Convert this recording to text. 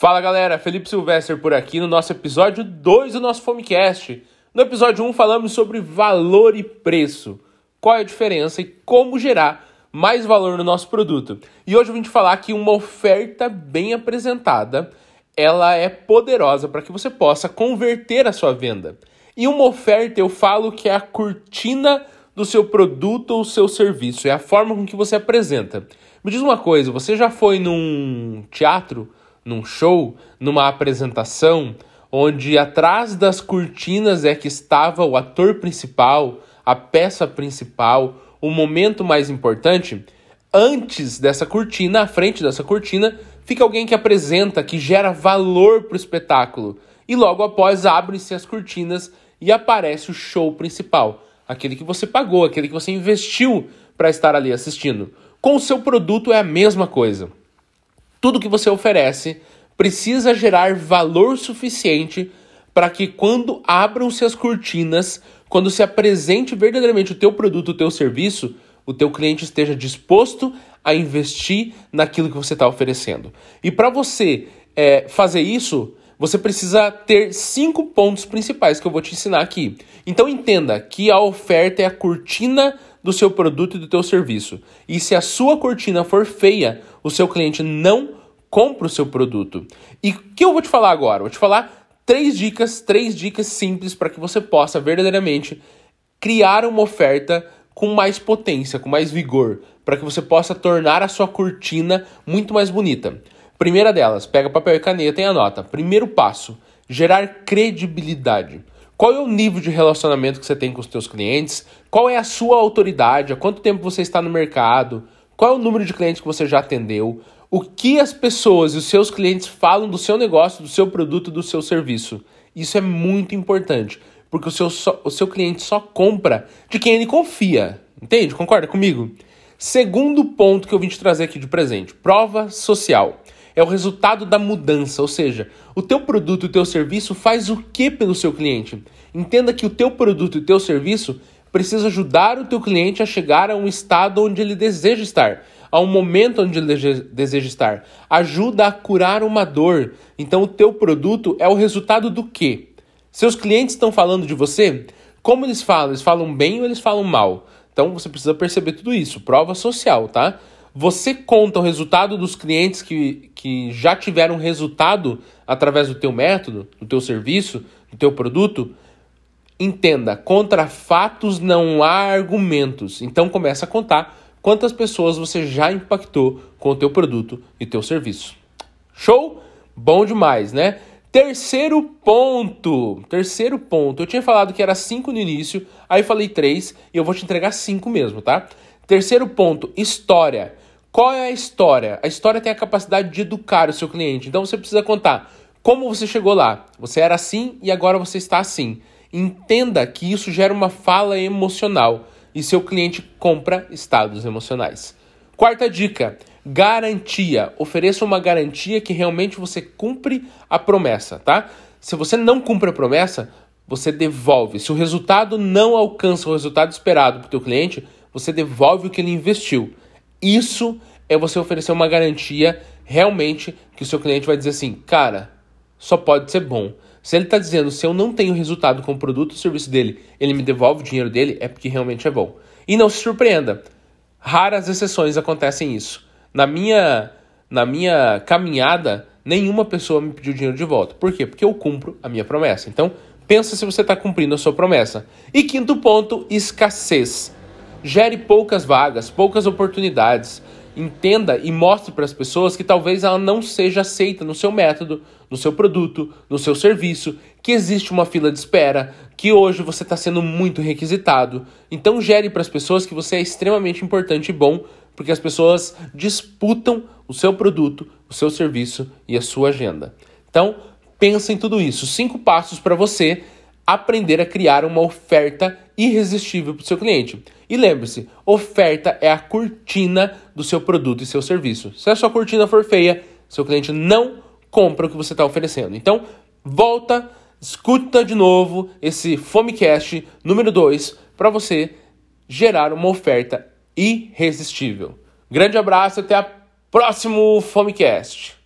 Fala galera, Felipe Silvestre por aqui no nosso episódio 2 do nosso Fomecast. No episódio 1 falamos sobre valor e preço, qual é a diferença e como gerar mais valor no nosso produto. E hoje eu vim te falar que uma oferta bem apresentada, ela é poderosa para que você possa converter a sua venda. E uma oferta eu falo que é a cortina do seu produto ou seu serviço, é a forma com que você apresenta. Me diz uma coisa, você já foi num teatro num show, numa apresentação, onde atrás das cortinas é que estava o ator principal, a peça principal, o momento mais importante, antes dessa cortina, à frente dessa cortina, fica alguém que apresenta, que gera valor para o espetáculo. E logo após abrem-se as cortinas e aparece o show principal, aquele que você pagou, aquele que você investiu para estar ali assistindo. Com o seu produto é a mesma coisa. Tudo que você oferece precisa gerar valor suficiente para que quando abram-se as cortinas, quando se apresente verdadeiramente o teu produto, o teu serviço, o teu cliente esteja disposto a investir naquilo que você está oferecendo. E para você é, fazer isso, você precisa ter cinco pontos principais que eu vou te ensinar aqui. Então entenda que a oferta é a cortina do seu produto e do teu serviço. E se a sua cortina for feia, o seu cliente não compra o seu produto. E o que eu vou te falar agora? vou te falar três dicas, três dicas simples para que você possa verdadeiramente criar uma oferta com mais potência, com mais vigor, para que você possa tornar a sua cortina muito mais bonita. Primeira delas, pega papel e caneta e anota. Primeiro passo, gerar credibilidade. Qual é o nível de relacionamento que você tem com os seus clientes? Qual é a sua autoridade? Há quanto tempo você está no mercado? Qual é o número de clientes que você já atendeu? O que as pessoas e os seus clientes falam do seu negócio, do seu produto, do seu serviço? Isso é muito importante, porque o seu, o seu cliente só compra de quem ele confia. Entende? Concorda comigo? Segundo ponto que eu vim te trazer aqui de presente: prova social é o resultado da mudança, ou seja, o teu produto o teu serviço faz o que pelo seu cliente? Entenda que o teu produto e o teu serviço precisa ajudar o teu cliente a chegar a um estado onde ele deseja estar, a um momento onde ele deseja estar. Ajuda a curar uma dor. Então o teu produto é o resultado do quê? Seus clientes estão falando de você? Como eles falam? Eles falam bem ou eles falam mal? Então você precisa perceber tudo isso. Prova social, tá? Você conta o resultado dos clientes que, que já tiveram resultado através do teu método, do teu serviço, do teu produto? Entenda, contra fatos não há argumentos. Então começa a contar quantas pessoas você já impactou com o teu produto e teu serviço. Show? Bom demais, né? Terceiro ponto. Terceiro ponto. Eu tinha falado que era cinco no início, aí falei três e eu vou te entregar cinco mesmo, tá? Terceiro ponto, história. Qual é a história? A história tem a capacidade de educar o seu cliente. Então você precisa contar como você chegou lá. Você era assim e agora você está assim. Entenda que isso gera uma fala emocional e seu cliente compra estados emocionais. Quarta dica: garantia. Ofereça uma garantia que realmente você cumpre a promessa, tá? Se você não cumpre a promessa, você devolve. Se o resultado não alcança o resultado esperado para o teu cliente, você devolve o que ele investiu. Isso é você oferecer uma garantia realmente que o seu cliente vai dizer assim, cara, só pode ser bom. Se ele está dizendo, se eu não tenho resultado com o produto ou serviço dele, ele me devolve o dinheiro dele, é porque realmente é bom. E não se surpreenda, raras exceções acontecem isso. Na minha, na minha caminhada, nenhuma pessoa me pediu dinheiro de volta. Por quê? Porque eu cumpro a minha promessa. Então, pensa se você está cumprindo a sua promessa. E quinto ponto, escassez. Gere poucas vagas, poucas oportunidades. Entenda e mostre para as pessoas que talvez ela não seja aceita no seu método, no seu produto, no seu serviço, que existe uma fila de espera, que hoje você está sendo muito requisitado. Então gere para as pessoas que você é extremamente importante e bom, porque as pessoas disputam o seu produto, o seu serviço e a sua agenda. Então, pensa em tudo isso. Cinco passos para você aprender a criar uma oferta irresistível para o seu cliente. E lembre-se, oferta é a cortina do seu produto e seu serviço. Se a sua cortina for feia, seu cliente não compra o que você está oferecendo. Então, volta, escuta de novo esse Fomecast número 2 para você gerar uma oferta irresistível. Grande abraço, até o próximo Fomecast.